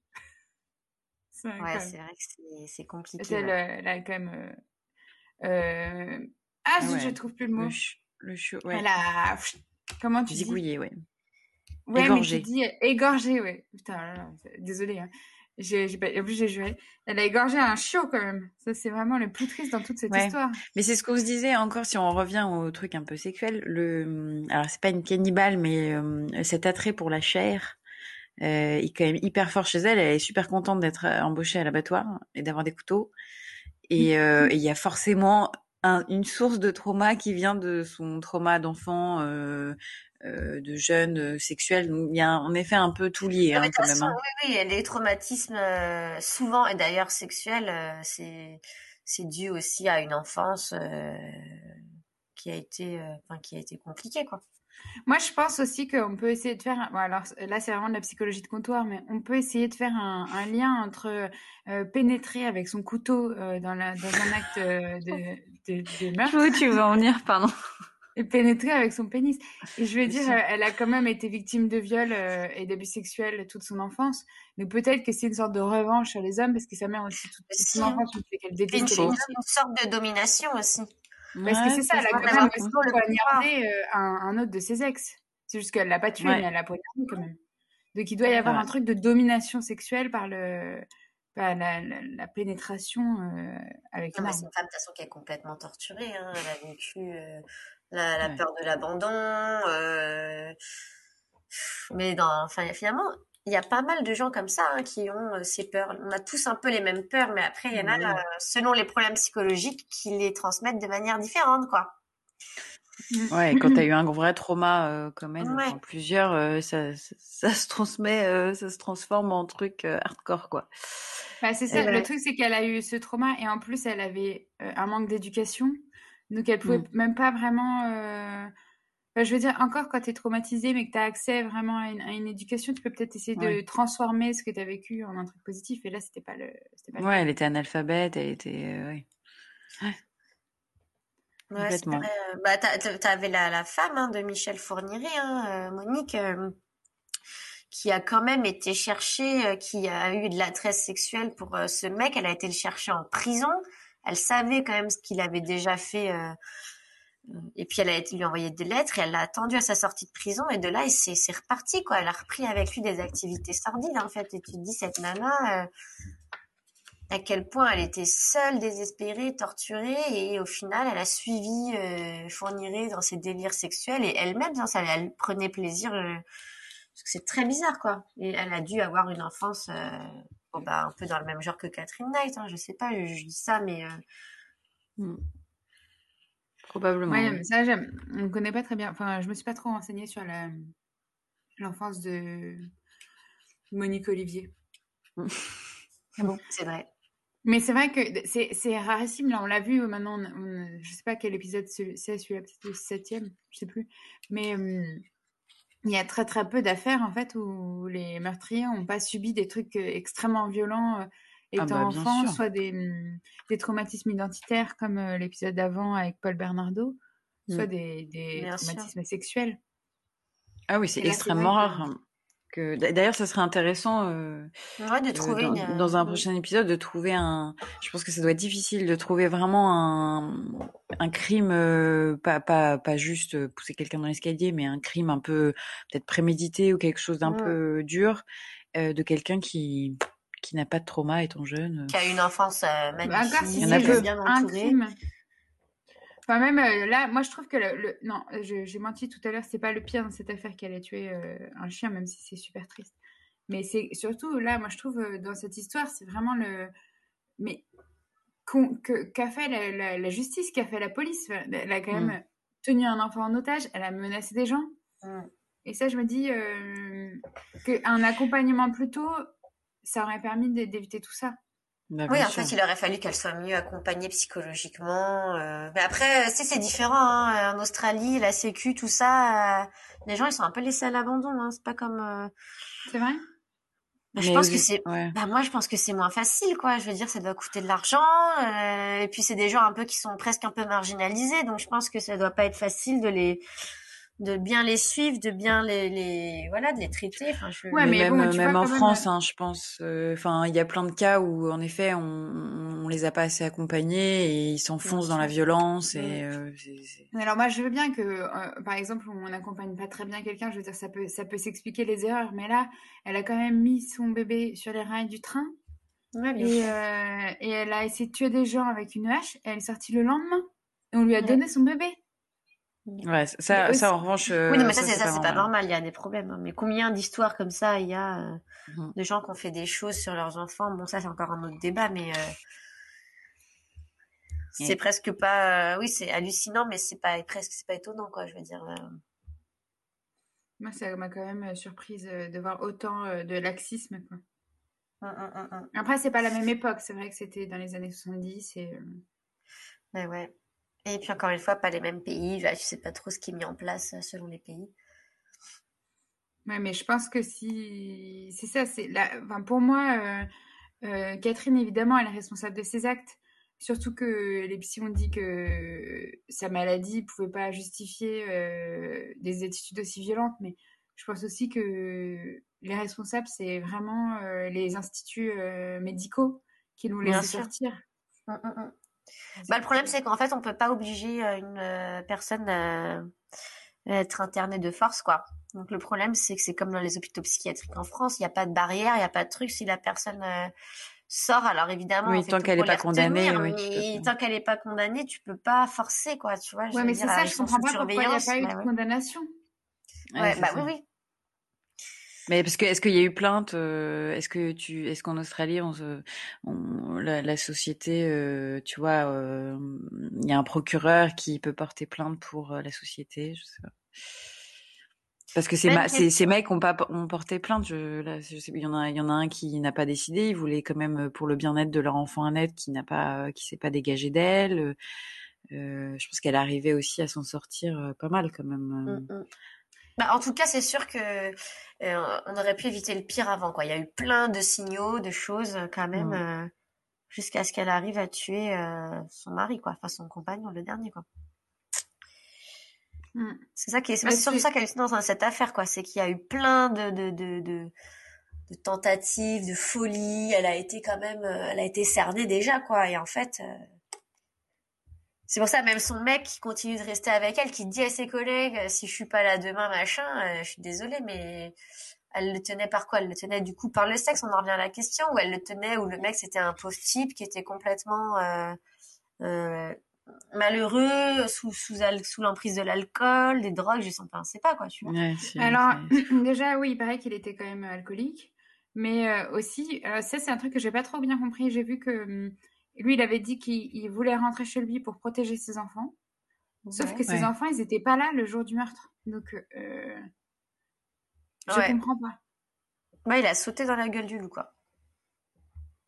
C'est Ouais, c'est vrai que c'est- c'est compliqué. c'est a quand même. euh, euh, Ah, Ouais. je trouve plus le mot. Le, ch- le chaud, ouais. Elle a. Comment tu dis? Zigouillé, ouais. Ouais, Égorgé. mais tu dis égorgé, ouais. Putain, là, là, désolée. Hein. J'ai, j'ai pas... En plus, j'ai juré. Elle a égorgé un chiot, quand même. Ça, c'est vraiment le plus triste dans toute cette Ouais. histoire. Mais c'est ce qu'on se disait encore si on revient au truc un peu sexuel. Le, alors c'est pas une cannibale, mais euh, cet attrait pour la chair euh, est quand même hyper fort chez elle. Elle est super contente d'être euh, embauchée à l'abattoir et d'avoir des couteaux. Et euh, et il y a forcément un- une source de trauma qui vient de son trauma d'enfant, euh, euh, de jeune, euh, sexuel. Donc il y a en effet un peu tout lié hein, quand même. hein. oui, oui, les traumatismes, euh, souvent, et d'ailleurs sexuels, euh, c'est c'est dû aussi à une enfance euh, qui a été, euh, enfin, qui a été compliquée, quoi. Moi, je pense aussi qu'on peut essayer de faire. un- Bon, alors là, c'est vraiment de la psychologie de comptoir, mais on peut essayer de faire un, un lien entre euh, pénétrer avec son couteau euh, dans, la, dans un acte euh, de, de, de meurtre. Où tu veux en venir, pardon. Et pénétrer avec son pénis. Et je veux dire, elle a quand même été victime de viol euh, et d'abus sexuels toute son enfance. Donc peut-être que c'est une sorte de revanche sur les hommes parce que sa mère aussi toute, son enfance fait qu'elle déteste les Une sorte de domination aussi. Parce que c'est ça, elle a quand même poignardé euh, un, un autre de ses ex. C'est juste qu'elle l'a pas tué, mais elle l'a poignardé quand même. Donc il doit y avoir un truc de domination sexuelle par le bah, la, la, pénétration euh, avec non, C'est une femme de toute façon qui est complètement torturée. Hein. Elle a vécu euh, la, la peur de l'abandon. Euh... Mais dans, enfin, finalement, il y a pas mal de gens comme ça hein, qui ont euh, ces peurs. On a tous un peu les mêmes peurs, mais après, il y en a, euh, selon les problèmes psychologiques, qui les transmettent de manière différente, quoi. Mmh. Ouais, quand tu as eu un vrai trauma euh, comme elle, en plusieurs, euh, ça, ça, ça, se transmet, euh, ça se transforme en truc hardcore, quoi. Bah, c'est ça, le truc, c'est qu'elle a eu ce trauma et en plus, elle avait un manque d'éducation. Donc, elle pouvait mmh. même pas vraiment. Bah, je veux dire, encore quand tu es traumatisé, mais que tu as accès vraiment à une, éducation, tu peux peut-être essayer de transformer ce que tu as vécu en un truc positif. Et là, c'était pas le. Pas ouais, elle était analphabète, elle était. ouais. Ouais, c'est vrai. Euh, bah, t'avais la, la femme hein, de Michel Fourniret, hein, euh, Monique, euh, qui a quand même été cherchée, qui a eu de la tresse sexuelle pour ce mec. Elle a été le chercher en prison. Elle savait quand même ce qu'il avait déjà fait. et puis elle a lui envoyer des lettres et elle l'a attendu à sa sortie de prison. Et de là, c'est reparti, quoi. Elle a repris avec lui des activités sordides, en fait. Et tu te dis, cette nana à quel point elle était seule, désespérée, torturée, et au final, elle a suivi euh, dans ses délires sexuels, et elle-même, ça, elle prenait plaisir, euh, c'est très bizarre, quoi. Et elle a dû avoir une enfance, euh, bah, un peu dans le même genre que Catherine Knight, hein, je sais pas, je, dis ça, mais... Euh, hmm. Probablement. Ouais, mais ça, j'aime. On ne connaît pas très bien. Enfin, je me suis pas trop renseignée sur l'enfance de Monique Olivier. Ah bon, c'est vrai. Mais c'est vrai que c'est rarissime. Là, on l'a vu maintenant. On, je sais pas quel épisode c'est, celui-là, peut-être le septième, je sais plus. Mais il y a très très peu d'affaires en fait où les meurtriers n'ont pas subi des trucs euh, extrêmement violents euh, ah étant bah, enfants, soit des, des, traumatismes identitaires comme euh, l'épisode d'avant avec Paul Bernardo, soit mmh. des, des traumatismes sexuels. Ah oui, c'est extrêmement rare. D'ailleurs, ça serait intéressant euh, de trouver dans, un prochain épisode de trouver un. Je pense que ça doit être difficile de trouver vraiment un, un crime, euh, pas, pas, pas juste pousser quelqu'un dans l'escalier, mais un crime un peu peut-être prémédité ou quelque chose d'un peu dur euh, de quelqu'un qui qui n'a pas de trauma étant jeune. Qui a une enfance magnifique, Il y en a peu. bien Un crime Enfin, même euh, là, moi je trouve que le. Non, j'ai menti tout à l'heure, c'est pas le pire dans cette affaire qu'elle a tué euh, un chien, même si c'est super triste. Mais c'est surtout là, moi je trouve euh, dans cette histoire, c'est vraiment le. Mais qu'a fait la, justice, qu'a fait la police? Elle a quand même mm. tenu un enfant en otage, elle a menacé des gens. Mm. Et ça, je me dis qu'un accompagnement plus tôt, ça aurait permis d'éviter tout ça. Bah, oui, en fait, il aurait fallu qu'elle soit mieux accompagnée psychologiquement. Euh. Mais après, si c'est différent, hein. en Australie, la Sécu, tout ça, euh, les gens ils sont un peu laissés à l'abandon. Hein. C'est pas comme. Euh. C'est vrai? Bah, je pense que c'est. Bah, moi, je pense que c'est moins facile, quoi. Je veux dire, ça doit coûter de l'argent, et puis c'est des gens un peu qui sont presque un peu marginalisés, donc je pense que ça doit pas être facile de les de bien les suivre, de bien les, les voilà, de les traiter. Enfin, je... ouais, mais, même, même en France, hein, je pense. Euh, enfin, il y a plein de cas où, en effet, on, on les a pas assez accompagnés et ils s'enfoncent dans la violence. Et euh, alors moi, je veux bien que, euh, par exemple, on n'accompagne pas très bien quelqu'un. Je veux dire, ça peut, ça peut s'expliquer les erreurs, mais là, elle a quand même mis son bébé sur les rails du train. Ouais, et, et elle a essayé de tuer des gens avec une hache. Et elle est sortie le lendemain. Et on lui a donné son bébé. Ouais, ça, ça en revanche. oui, mais ça, c'est ça, c'est pas normal. Il y a des problèmes. Hein. Mais combien d'histoires comme ça il y a euh, mmh de gens qui ont fait des choses sur leurs enfants? Bon, ça, c'est encore un autre débat, mais euh, c'est presque pas. Euh, oui, c'est hallucinant, mais c'est pas presque, c'est pas étonnant, quoi. Je veux dire. Moi, ça m'a quand même surprise de voir autant de laxisme, quoi. Mmh, mmh, Après, c'est pas la même époque. C'est vrai que c'était dans les années 70 et. Mais ouais. Et puis encore une fois, pas les mêmes pays. Je sais pas trop ce qui est mis en place euh, selon les pays. Ouais, mais je pense que si c'est ça, c'est la... enfin, pour moi, euh, euh, Catherine évidemment, elle est responsable de ses actes. Surtout que les psys ont dit que sa maladie pouvait pas justifier euh, des attitudes aussi violentes, mais je pense aussi que les responsables, c'est vraiment les instituts médicaux qui l'ont laissé sortir. Mm, mm, mm. Bah, le problème, c'est qu'en fait, on peut pas obliger une personne à être internée de force, quoi. Donc le problème, c'est que c'est comme dans les hôpitaux psychiatriques en France, il n'y a pas de barrière, il n'y a pas de truc. Si la personne sort, alors évidemment, oui, tant qu'elle n'est pas condamnée, oui, tant qu'elle n'est pas condamnée, tu peux pas forcer, quoi, tu vois. Ouais, mais c'est ça, je comprends pas pourquoi il n'y a pas eu de condamnation. Ouais, bah oui, oui. Mais parce que est-ce qu'il y a eu plainte euh, Est-ce que tu est-ce qu'en Australie on, se, on la, la, société euh, tu vois euh, il y a un procureur qui peut porter plainte pour la société, je sais pas. Parce que ces, ces, ces mecs ont pas ont porté plainte. Je, là, je sais, il y en a, il y en a un qui n'a pas décidé. Il voulait quand même pour le bien-être de leur enfant un être qui n'a pas, qui s'est pas dégagé d'elle. Euh, je pense qu'elle arrivait aussi à s'en sortir pas mal quand même. Mmh. Bah, en tout cas, c'est sûr que euh, on aurait pu éviter le pire avant. Quoi. Il y a eu plein de signaux, de choses quand même, mmh. euh, jusqu'à ce qu'elle arrive à tuer euh, son mari, quoi, enfin son compagnon, le dernier, quoi. Mmh. C'est ça qui est, c'est surtout ça qui est dans cette affaire, quoi. C'est qu'il y a eu plein de, de, de, de, de tentatives, de folie. Elle a été quand même, elle a été cernée déjà, quoi. Et en fait, c'est pour ça, même son mec qui continue de rester avec elle, qui dit à ses collègues, euh, si je suis pas là demain, machin, euh, je suis désolée, mais elle le tenait par quoi? Elle le tenait du coup par le sexe, on en revient à la question, ou elle le tenait, ou le mec c'était un pauvre type qui était complètement euh, euh, malheureux, sous, sous, sous l'emprise de l'alcool, des drogues, je sais pas, on sait pas quoi, tu vois. Alors, déjà, oui, il paraît qu'il était quand même alcoolique, mais aussi, ça c'est un truc que j'ai pas trop bien compris, j'ai vu que hum, lui, il avait dit qu'il voulait rentrer chez lui pour protéger ses enfants. Sauf que ses enfants, ils n'étaient pas là le jour du meurtre. Donc, euh, je ne comprends pas. Bah, il a sauté dans la gueule du loup, quoi.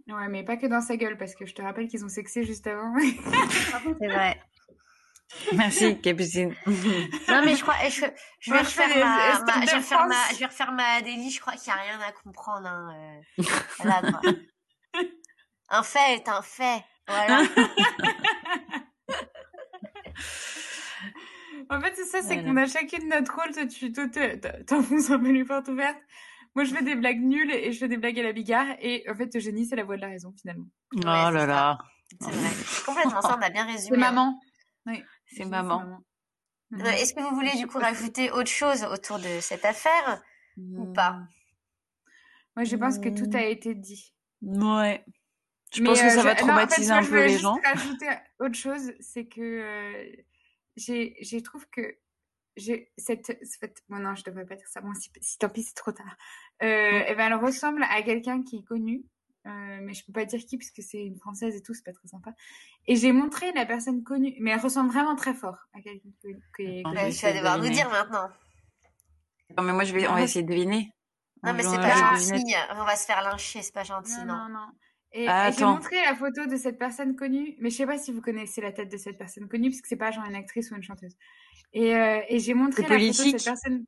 Ouais, mais pas que dans sa gueule, parce que je te rappelle qu'ils ont sexé juste avant. C'est vrai. Merci, Capucine. non, mais je crois, je, je vais, refaire ma, je, vais refaire ma, je vais refaire ma Adélie, je crois qu'il n'y a rien à comprendre. Hein, euh, quoi. Un fait est un fait. Voilà. en fait, c'est ça, c'est qu'on a chacune notre rôle. Toi, tu t'enfonces un peu les portes ouvertes. Moi, je fais des blagues nulles et je fais des blagues à la bigarre. Et en fait, Eugénie, c'est la voix de la raison, finalement. oh là là. C'est vrai. Complètement ça, on a bien résumé. C'est maman. Oui, c'est maman. maman. Est-ce que vous voulez du coup rajouter autre chose autour de cette affaire ou pas? Moi, je pense que tout a été dit. Ouais. Je pense que ça va traumatiser un peu les gens. Je rajouter autre chose, c'est que euh, j'ai, j'ai trouve que j'ai cette, cette, bon non, je devrais pas dire ça. Bon, si, tant pis, c'est trop tard. Euh, et eh ben, elle ressemble à quelqu'un qui est connu, euh, mais je peux pas dire qui puisque c'est une française et tout, c'est pas très sympa. Et j'ai montré la personne connue, mais elle ressemble vraiment très fort à quelqu'un qui, est connu. tu vas devoir nous dire maintenant. Non, mais moi, je vais, on va essayer de deviner. Non, mais c'est pas gentil. On va se faire lyncher, c'est pas gentil, non. Non, non. Et, ah, j'ai montré la photo de cette personne connue, mais je sais pas si vous connaissez la tête de cette personne connue, parce que c'est pas genre une actrice ou une chanteuse. Et, euh, et j'ai montré la photo de cette personne.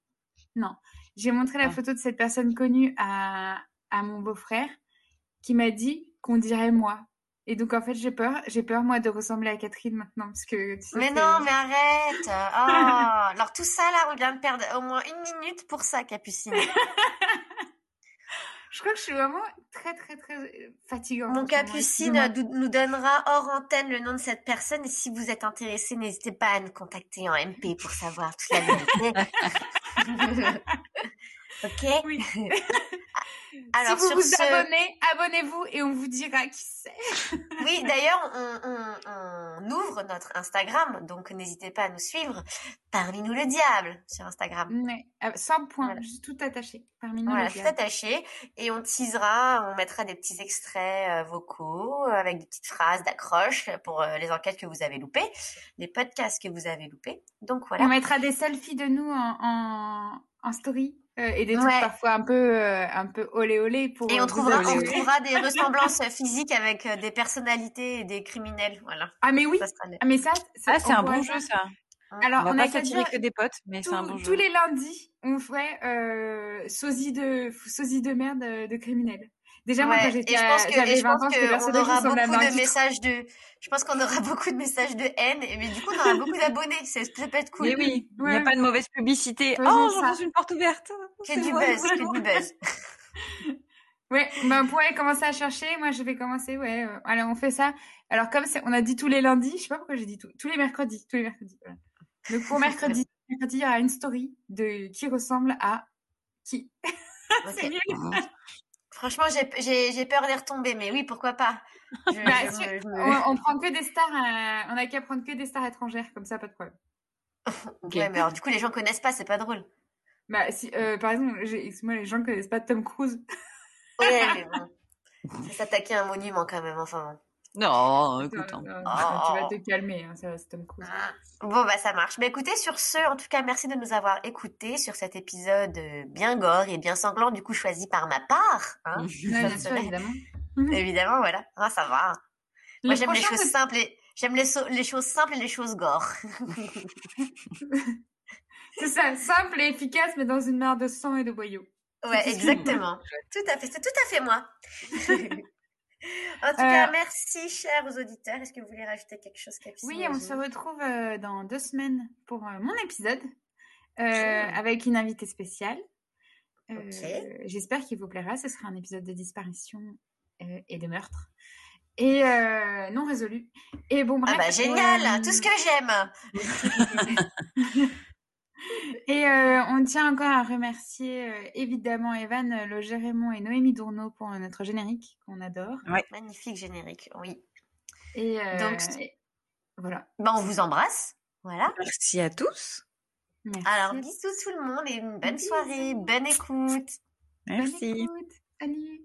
Non, j'ai montré la ah. photo de cette personne connue à, à mon beau-frère, qui m'a dit qu'on dirait moi. Et donc en fait j'ai peur, j'ai peur moi de ressembler à Catherine maintenant parce que. mais non, mais arrête. Oh, alors tout ça là, on vient de perdre au moins une minute pour ça, Capucine. Je crois que je suis vraiment très, très, très euh, fatigante. Mon Capucine nous donnera hors antenne le nom de cette personne. Et si vous êtes intéressé, n'hésitez pas à nous contacter en MP pour savoir toute la vérité. ok Oui. Alors, si vous vous abonnez, abonnez-vous et on vous dira qui c'est. oui, d'ailleurs, on, on, on, ouvre notre Instagram, donc n'hésitez pas à nous suivre. Parmi nous le diable sur Instagram. Ouais, euh, sans point, juste tout attaché. Parmi nous voilà, tout attaché. Et on teasera, on mettra des petits extraits euh, vocaux avec des petites phrases d'accroche pour euh, les enquêtes que vous avez loupées, les podcasts que vous avez loupés. Donc voilà. On mettra des selfies de nous en, en, en story euh, et des trucs parfois un peu euh, un peu olé olé pour et on euh, trouvera on trouvera des ressemblances physiques avec des personnalités et des criminels voilà. Ah mais oui. Ah mais ça ah c'est un bon jeu ça. Alors on, on a pas s'attirer que des potes mais c'est un bon jeu. tous les lundis on ferait euh, sosie de sosie de merde de criminels Déjà, moi, Ouais, quand et j'étais je à- pense que, et j'avais je 20 pense ans, de messages de, je pense qu'on aura beaucoup de messages de haine, et mais du coup, on aura beaucoup d'abonnés. C'est, ça peut être cool. Mais oui, il n'y a pas de mauvaise publicité. Oh, j'enfonce une porte ouverte. Que C'est du vrai, buzz, que du buzz. Ouais, ben, on pourrait commencer à chercher. Moi, je vais commencer, ouais. euh, allez, on fait ça. Alors, comme on a dit tous les lundis, je sais pas pourquoi j'ai dit tout, tous les mercredis, tous les mercredis, voilà. Donc, pour mercredi, mercredi, il y aura une story de qui ressemble à qui. C'est. Franchement, j'ai, peur d'y retomber, mais oui, pourquoi pas. Je, Bah, je je On, on prend que des stars, euh, on a qu'à prendre que des stars étrangères, comme ça, pas de problème. Ouais, mais alors, du coup, les gens connaissent pas, c'est pas drôle. Bah, si, euh, par exemple, moi, les gens connaissent pas Tom Cruise. Ouais, mais bon. C'est s'attaquer à un monument quand même, enfin bon. Non, écoute. Non, hein. non, Oh. Tu vas te calmer, hein, ça va, c'est Tom Cruise. Bon, bah ça marche. Mais écoutez, sur ce, en tout cas, merci de nous avoir écoutés sur cet épisode euh, bien gore et bien sanglant, du coup choisi par ma part. Hein bien sûr, évidemment. Évidemment, voilà. Ah, ça va. Le Moi, j'aime les choses simples et j'aime les, so- les choses simples et les choses gore. C'est ça, simple et efficace, mais dans une mare de sang et de boyaux. Ouais, exactement. Tout à fait, c'est tout à fait moi. en tout cas, merci, chers auditeurs. Est-ce que vous voulez rajouter quelque chose, Capucine Oui, on se retrouve euh, dans deux semaines pour euh, mon épisode euh, avec une invitée spéciale. Euh. J'espère qu'il vous plaira. Ce sera un épisode de disparition euh, et de meurtre. Et euh, non résolu. Et bon, bref. Ah bah génial, euh, tout ce que j'aime. Et euh, on tient encore à remercier euh, évidemment Evan euh, Le Gérémon et Noémie Dourneau pour euh, notre générique qu'on adore. Magnifique générique, oui. Et euh, Donc, et- voilà. Bah, on vous embrasse. Voilà. Merci à tous. Merci. Alors, bisous tout le monde et une bonne soirée, bonne écoute. Bonne Merci. écoute. Salut.